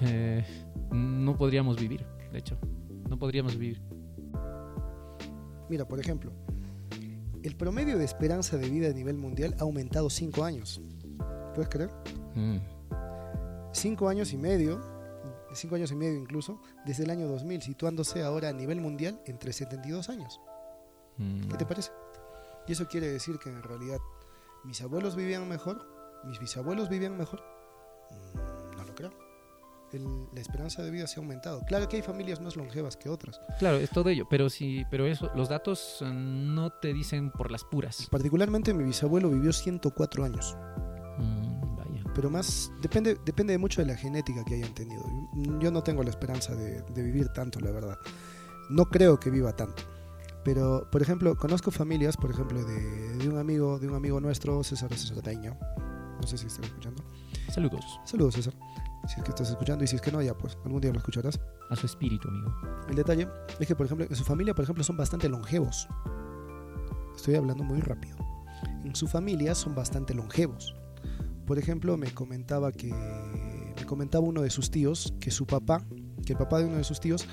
eh, no podríamos vivir, de hecho, no podríamos vivir. Mira, por ejemplo, el promedio de esperanza de vida a nivel mundial ha aumentado 5 años. ¿Puedes creer? Mm. 5 años y medio, 5 años y medio incluso, desde el año 2000, situándose ahora a nivel mundial entre 72 años. Mm. ¿Qué te parece? Y eso quiere decir que en realidad mis abuelos vivían mejor, mis bisabuelos vivían mejor. El- la esperanza de vida se ha aumentado. Claro que hay familias más longevas que otras. Claro, es todo ello, pero sí, pero eso, los datos eh, no te dicen por las puras. Particularmente mi bisabuelo vivió 104 años. Mm, vaya. pero más depende depende mucho de la genética que hayan tenido. Yo no tengo la esperanza de, de vivir tanto, la verdad. No creo que viva tanto. Pero, por ejemplo, conozco familias, por ejemplo, de, de un amigo de un amigo nuestro, César Cesareño. No sé si estás escuchando. Saludos Saludos, César. Si es que estás escuchando y si es que no, ya pues, algún día lo escucharás. a su espíritu, amigo. El detalle es que, por ejemplo, en su familia, por ejemplo, son bastante longevos. Estoy hablando muy rápido. En su familia son bastante longevos. Por ejemplo, me comentaba que me comentaba uno de sus tíos que su papá, que el papá de uno de sus tíos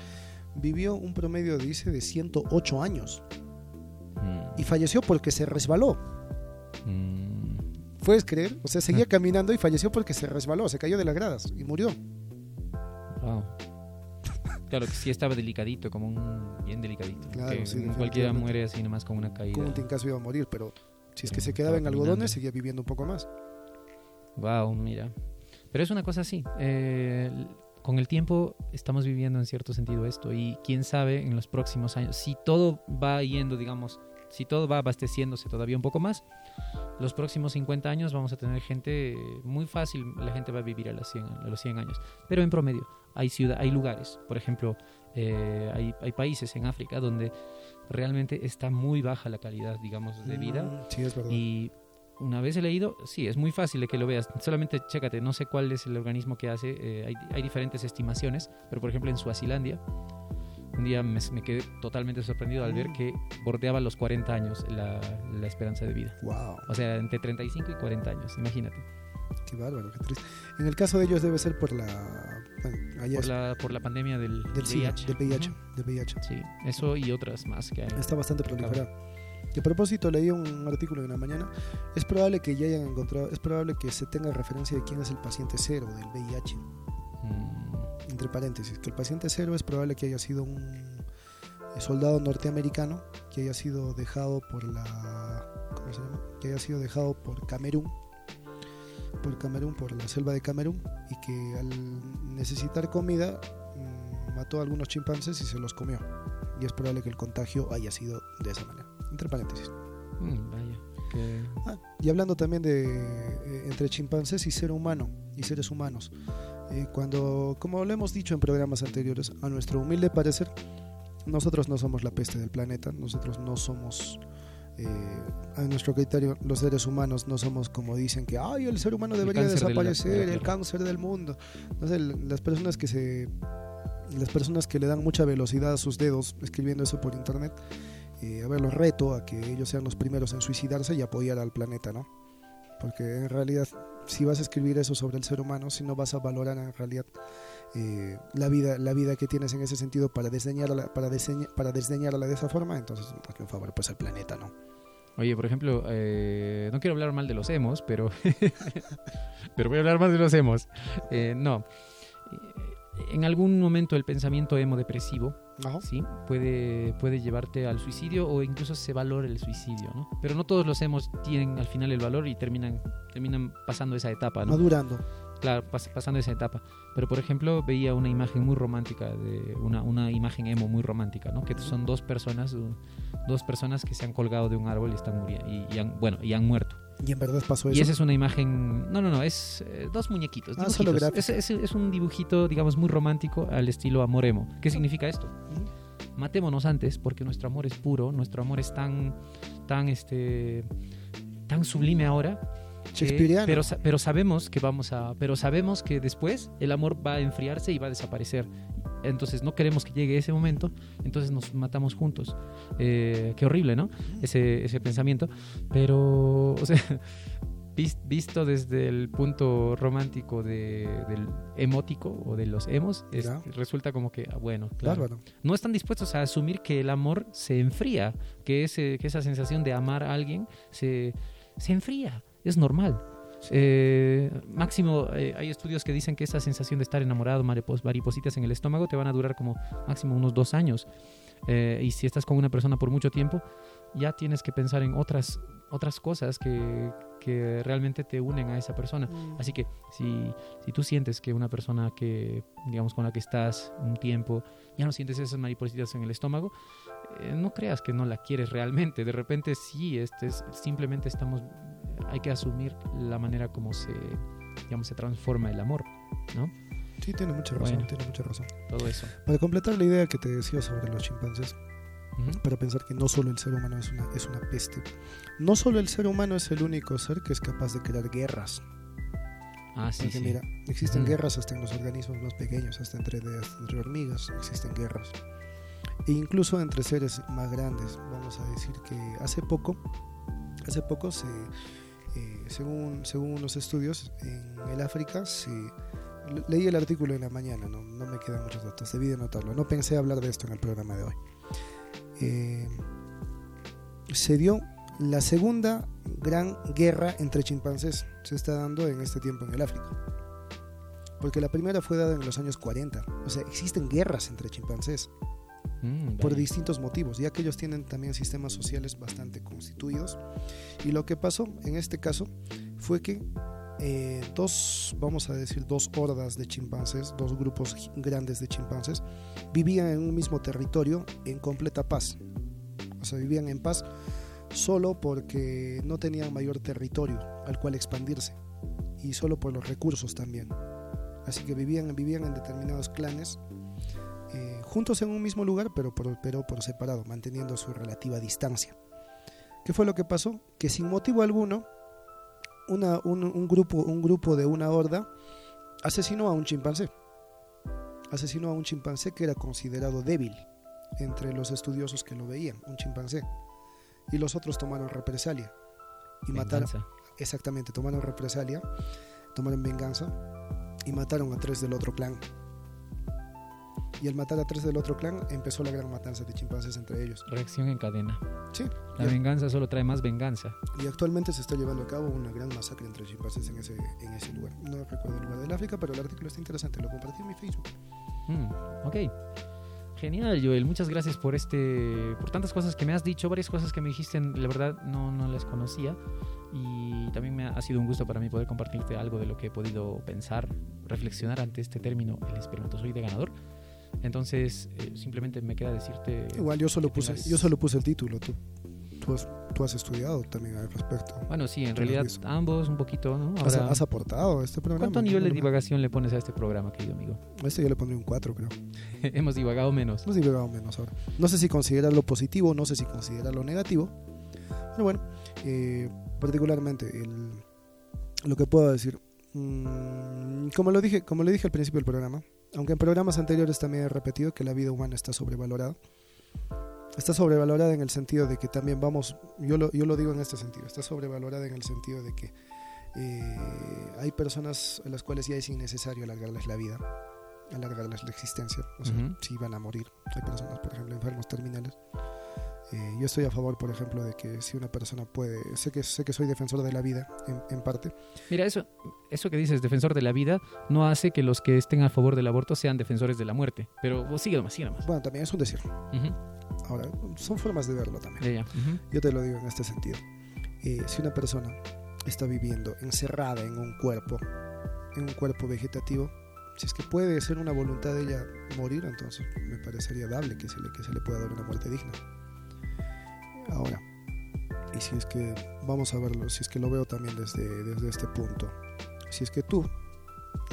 vivió un promedio dice de 108 años Mm, y falleció porque se resbaló. mm, ¿Puedes creer? O sea, seguía caminando y falleció porque se resbaló, se cayó de las gradas y murió. wow. Claro que sí estaba delicadito, como un bien delicadito. Claro, que sí, cualquiera muere así nomás con una caída. Como un tincazo iba a morir, pero si es que Sí, se quedaba en algodones, caminando. seguía viviendo un poco más. Wow, mira. Pero es una cosa así. eh, con el tiempo estamos viviendo en cierto sentido esto y quién sabe en los próximos años, si todo va yendo, digamos, si todo va abasteciéndose todavía un poco más, los próximos 50 años vamos a tener gente muy fácil, la gente va a vivir a, las 100, a los 100 años. Pero en promedio hay ciudad, hay lugares, por ejemplo, eh, hay, hay países en África donde realmente está muy baja la calidad, digamos, de vida Mm, Sí, es verdad. y una vez he leído, sí, es muy fácil de que lo veas. Solamente chécate, no sé cuál es el organismo que hace. eh, hay, hay diferentes estimaciones, pero por ejemplo en Suazilandia, un día me, me quedé totalmente sorprendido al ver que bordeaba los 40 años la, la esperanza de vida. Wow, O sea, entre 35 y 40 años, imagínate. qué bárbaro, qué triste. En el caso de ellos debe ser por la. Bueno, allá Por la, por la pandemia del, del VIH. del VIH. Ujú. Del VIH. Sí, eso y otras más que hay. Está bastante proliferado. Y a propósito, leí un artículo en la mañana. Es probable que ya hayan encontrado, es probable que se tenga referencia de quién es el paciente cero del VIH. Mm, Entre paréntesis, que el paciente cero es probable que haya sido un eh, soldado norteamericano que haya sido dejado por la. ¿Cómo se llama? Que haya sido dejado por Camerún. Por Camerún, por la selva de Camerún. Y que al necesitar comida mm, mató a algunos chimpancés y se los comió. Y es probable que el contagio haya sido de esa manera. Entre paréntesis. mm, vaya. que- Ah, y hablando también de eh, entre chimpancés y ser humano y seres humanos. Eh, cuando, como lo hemos dicho en programas anteriores, a nuestro humilde parecer, nosotros no somos la peste del planeta, nosotros no somos, eh, a nuestro criterio, los seres humanos no somos como dicen que, ay, el ser humano El debería cáncer de la- de la desaparecer, el Tierra". cáncer del mundo. No sé, las personas que se, las personas que le dan mucha velocidad a sus dedos escribiendo eso por internet, eh, a ver, los reto a que ellos sean los primeros en suicidarse y apoyar al planeta, ¿no? Porque en realidad, si vas a escribir eso sobre el ser humano, si no vas a valorar en realidad eh, la vida la vida que tienes en ese sentido para desdeñarla, para, para desdeñarla de esa forma, entonces hazle un favor pues al planeta, ¿no? Oye, por ejemplo, eh, no quiero hablar mal de los emos, pero, pero voy a hablar más de los emos. Eh, no, Eh, en algún momento el pensamiento emo depresivo Ajá. ¿sí? puede, puede llevarte al suicidio o incluso se valora el suicidio, ¿no? Pero no todos los emos tienen al final el valor y terminan, terminan pasando esa etapa, ¿no? Madurando. Claro, pas- pasando esa etapa. Pero por ejemplo, veía una imagen muy romántica, de una, una imagen emo muy romántica, ¿no? Que son dos personas, dos personas que se han colgado de un árbol y están muriendo, y, y han, bueno, y han muerto. Y en verdad pasó eso. Y esa es una imagen, no, no, no, es eh, dos muñequitos. Ah, solo es, es- es un dibujito, digamos, muy romántico al estilo amor emo. ¿Qué significa esto? Matémonos antes porque nuestro amor es puro, nuestro amor es tan, tan, este, tan sublime ahora Shakespeareano. pero, pero sabemos que vamos a. Pero sabemos que después el amor va a enfriarse y va a desaparecer. Entonces no queremos que llegue ese momento, entonces nos matamos juntos. Eh, qué horrible, ¿no? Ese, ese pensamiento. Pero, o sea, vis- visto desde el punto romántico de- del emótico o de los emos, es- resulta como que, ah, bueno, claro. Bárbaro. No están dispuestos a asumir que el amor se enfría, que, ese, que esa sensación de amar a alguien se, se enfría. Es normal. Eh, máximo, eh, hay estudios que dicen que esa sensación de estar enamorado, maripos- maripositas en el estómago, te van a durar como máximo unos dos años. Eh, y si estás con una persona por mucho tiempo, ya tienes que pensar en otras, otras cosas que, que realmente te unen a esa persona. Así que si, si tú sientes que una persona que, digamos, con la que estás un tiempo, ya no sientes esas maripositas en el estómago, no creas que no la quieres realmente. De repente sí, este es, simplemente estamos, hay que asumir la manera como se, digamos, se transforma el amor, ¿no? Sí, tiene mucha razón, Bueno. tiene mucha razón. Todo eso. Para completar la idea que te decía sobre los chimpancés, para pensar que no solo el ser humano es una, es una peste. No solo el ser humano es el único ser que es capaz de crear guerras. Ah, sí, Porque sí. mira, existen guerras hasta en los organismos más pequeños, hasta entre, hasta entre hormigas existen guerras. E incluso entre seres más grandes. Vamos a decir que hace poco, hace poco se, eh, según, según unos estudios, en el África Leí el artículo en la mañana, no, no me quedan muchos datos, debí de notarlo. No pensé hablar de esto en el programa de hoy. Eh, se dio la segunda gran guerra entre chimpancés. Se está dando en este tiempo en el África. Porque la primera fue dada en los años 40. O sea, existen guerras entre chimpancés Mm, por distintos motivos, ya que ellos tienen también sistemas sociales bastante constituidos. Y lo que pasó en este caso fue que eh, dos, vamos a decir, dos hordas de chimpancés, dos grupos grandes de chimpancés, vivían en un mismo territorio en completa paz. O sea, vivían en paz solo porque no tenían mayor territorio al cual expandirse y solo por los recursos también. Así que vivían, vivían en determinados clanes juntos en un mismo lugar, pero por, pero por separado, manteniendo su relativa distancia. ¿Qué fue lo que pasó? Que sin motivo alguno, una, un, un grupo, un grupo de una horda asesinó a un chimpancé. Asesinó a un chimpancé que era considerado débil entre los estudiosos que lo veían, un chimpancé. Y los otros tomaron represalia y mataron, Venganza. exactamente, tomaron represalia, tomaron venganza y mataron a tres del otro clan. Y al matar a tres del otro clan empezó la gran matanza de chimpancés entre ellos. Reacción en cadena. Sí, La y, venganza solo trae más venganza. y actualmente se está llevando a cabo una gran masacre entre chimpancés en ese, en ese lugar. No recuerdo el lugar del África, pero el artículo está interesante, lo compartí en mi Facebook. Mm, ok. Genial, Joel. Muchas gracias por este, por tantas cosas que me has dicho, varias cosas que me dijiste, la verdad no, no las conocía y también me ha, ha sido un gusto para mí poder compartirte algo de lo que he podido pensar, reflexionar ante este término, el espermatozoide ganador. Entonces, eh, simplemente me queda decirte. Igual yo solo puse, yo solo puse el título, tú, tú, has, tú has estudiado también al respecto. Bueno, sí, en lo has realidad ambos un poquito, ¿no? Has, Ahora, has aportado a este programa. ¿Cuánto nivel de divagación le pones a este programa, querido amigo? A Este yo le pondría un 4, creo. Hemos divagado menos. Si divagado menos ahora. No sé si considerarlo positivo, no sé si considerarlo negativo. Pero bueno, eh, particularmente el- lo que puedo decir. mm, como, lo dije, como le dije al principio del programa, aunque en programas anteriores también he repetido que la vida humana está sobrevalorada. Está sobrevalorada en el sentido de que también vamos, yo lo, yo lo digo en este sentido, está sobrevalorada en el sentido de que eh, hay personas a las cuales ya es innecesario alargarles la vida, alargarles la existencia, o sea, si van a morir. Hay personas, por ejemplo, enfermos terminales. Eh, yo estoy a favor, por ejemplo, de que si una persona puede, sé que sé que soy defensor de la vida en, en parte, Mira, eso, eso que dices, defensor de la vida, no hace que los que estén a favor del aborto sean defensores de la muerte. Pero vos sigue nomás, sigue nomás. bueno, también es un decir. Ujú. Ahora, son formas de verlo también. Ya, ya. Ujú. Yo te lo digo en este sentido. Eh, si una persona está viviendo encerrada en un cuerpo, en un cuerpo vegetativo, si es que puede ser una voluntad de ella morir, entonces me parecería dable que se le, que se le pueda dar una muerte digna. Ahora, y si es que, vamos a verlo, si es que lo veo también desde, desde este punto, si es que tú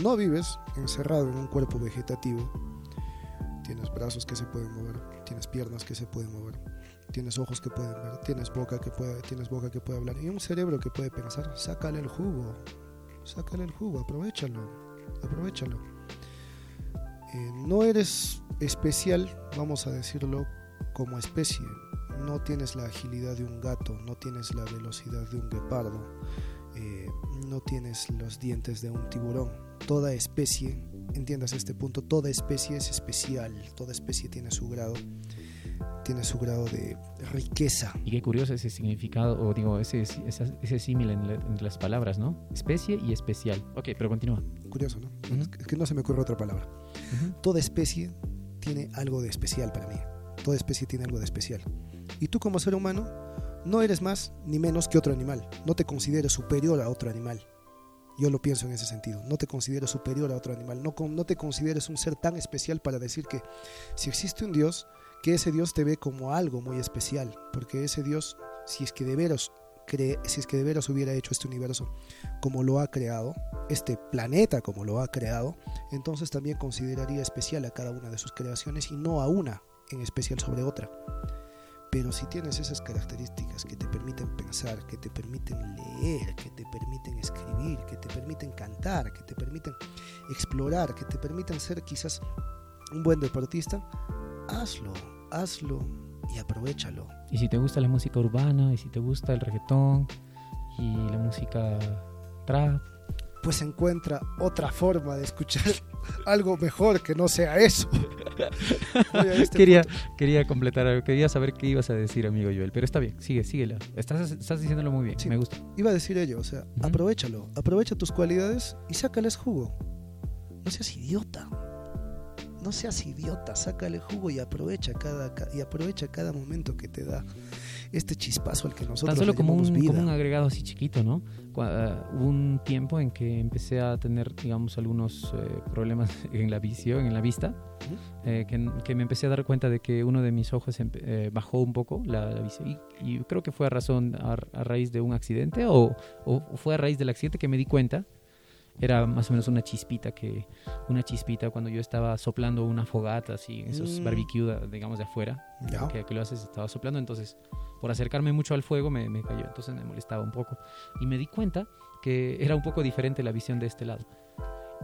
no vives encerrado en un cuerpo vegetativo, tienes brazos que se pueden mover, tienes piernas que se pueden mover, tienes ojos que pueden ver, tienes boca que puede, tienes boca que puede hablar y un cerebro que puede pensar, sácale el jugo, sácale el jugo, aprovechalo, aprovechalo. Eh, no eres especial, vamos a decirlo, como especie. No tienes la agilidad de un gato, no tienes la velocidad de un guepardo, eh, no tienes los dientes de un tiburón. Toda especie, entiendas este punto, toda especie es especial, toda especie tiene su grado, tiene su grado de riqueza. Y qué curioso ese significado, o digo, ese, ese, ese símil en- entre las palabras, ¿no? Especie y especial. Ok, pero continúa. Curioso, ¿no? Es que- Es que no se me ocurre otra palabra. Ujú. Toda especie tiene algo de especial para mí. Toda especie tiene algo de especial. Y tú como ser humano no eres más ni menos que otro animal. No te consideres superior a otro animal. Yo lo pienso en ese sentido. No te consideres superior a otro animal. No, te consideres un ser tan especial para decir que si existe un Dios, que ese Dios te ve como algo muy especial. Porque ese Dios, si es que de cree, si es que de veras hubiera hecho este universo como lo ha creado, este planeta como lo ha creado, entonces también consideraría especial a cada una de sus creaciones y no a una en especial sobre otra. Pero si tienes esas características que te permiten pensar, que te permiten leer, que te permiten escribir, que te permiten cantar, que te permiten explorar, que te permiten ser quizás un buen deportista, hazlo, hazlo y aprovechalo. Y si te gusta la música urbana, y si te gusta el reggaetón, y la música trap, Pues encuentra otra forma de escuchar algo mejor que no sea eso. Este quería, punto. quería completar algo, quería saber qué ibas a decir, amigo Joel, pero está bien, sigue, síguela. Estás, estás diciéndolo muy bien, Sí. me gusta. Iba a decir ello, o sea, Ujú. aprovechalo, aprovecha tus cualidades y sácales jugo. No seas idiota. No seas idiota, sácale jugo y aprovecha cada ca- y aprovecha cada momento que te da este chispazo al que nosotros Tan solo le como un, vida. como un agregado así chiquito, ¿no? Ah, hubo un tiempo en que empecé a tener, digamos, algunos eh, problemas en la visión, en la vista, eh, que, que me empecé a dar cuenta de que uno de mis ojos eh, bajó un poco la, la visión. Y, y creo que fue a razón, a, a raíz de un accidente o, o fue a raíz del accidente que me di cuenta. Era más o menos una chispita que una chispita cuando yo estaba soplando una fogata así esos Mm. barbecue digamos de afuera Ya. que, que lo haces estaba soplando entonces por acercarme mucho al fuego me, me cayó entonces me molestaba un poco y me di cuenta que era un poco diferente la visión de este lado.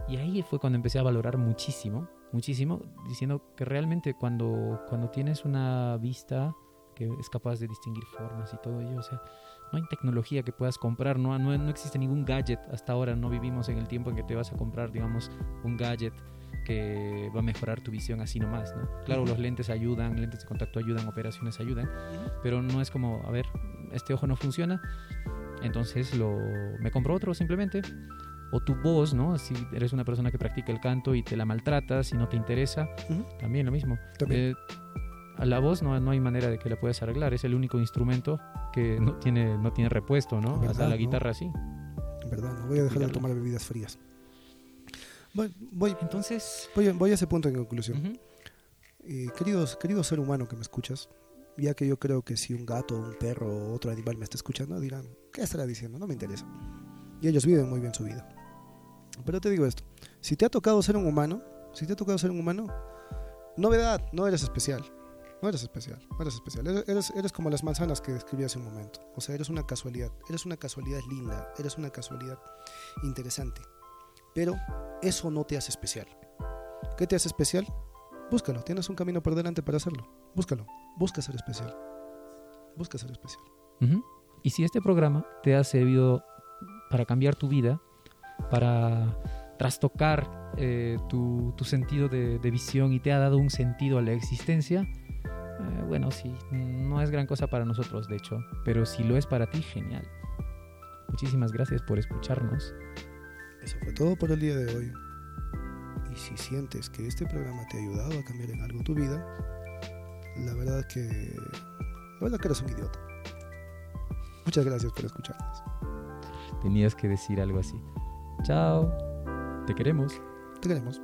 Y ahí fue cuando empecé a valorar muchísimo, muchísimo, diciendo que realmente cuando, cuando tienes una vista que es capaz de distinguir formas y todo ello, o sea, no hay tecnología que puedas comprar, no, no, no existe ningún gadget hasta ahora, no vivimos en el tiempo en que te vas a comprar, digamos, un gadget que va a mejorar tu visión así nomás, ¿no? Claro, los lentes ayudan, lentes de contacto ayudan, operaciones ayudan, pero no es como, a ver, este ojo no funciona, entonces lo, me compro otro simplemente. O tu voz, ¿no? Si eres una persona que practica el canto y te la maltratas y no te interesa, también lo mismo. Eh, a la voz no, no hay manera de que la puedas arreglar, es el único instrumento que no tiene, no tiene repuesto, ¿no? Hasta la guitarra sí. verdad, no voy a dejar de tomar bebidas frías. Voy, Entonces... Voy, voy, a ese punto en conclusión. Eh, queridos, querido ser humano que me escuchas, ya que yo creo que si un gato, un perro o otro animal me está escuchando, dirán, ¿qué estará diciendo? No me interesa. Y ellos viven muy bien su vida. Pero te digo esto, si te ha tocado ser un humano, si te ha tocado ser un humano, novedad, no eres especial. No eres especial, no eres especial. Eres, eres, como las manzanas que describí hace un momento. O sea, eres una casualidad. Eres una casualidad linda. Eres una casualidad interesante. Pero eso no te hace especial. ¿Qué te hace especial? Búscalo. Tienes un camino por delante para hacerlo. Búscalo. Busca ser especial. Busca ser especial. Y si este programa te ha servido para cambiar tu vida, para trastocar eh, tu, tu, sentido de, de, visión y te ha dado un sentido a la existencia, eh, bueno, sí, no es gran cosa para nosotros, de hecho, pero si lo es para ti, genial. Muchísimas gracias por escucharnos. Eso fue todo por el día de hoy. Y si sientes que este programa te ha ayudado a cambiar en algo tu vida, la verdad que... La verdad que eres un idiota. Muchas gracias por escucharnos. Tenías que decir algo así. Chao. Te queremos. Te queremos.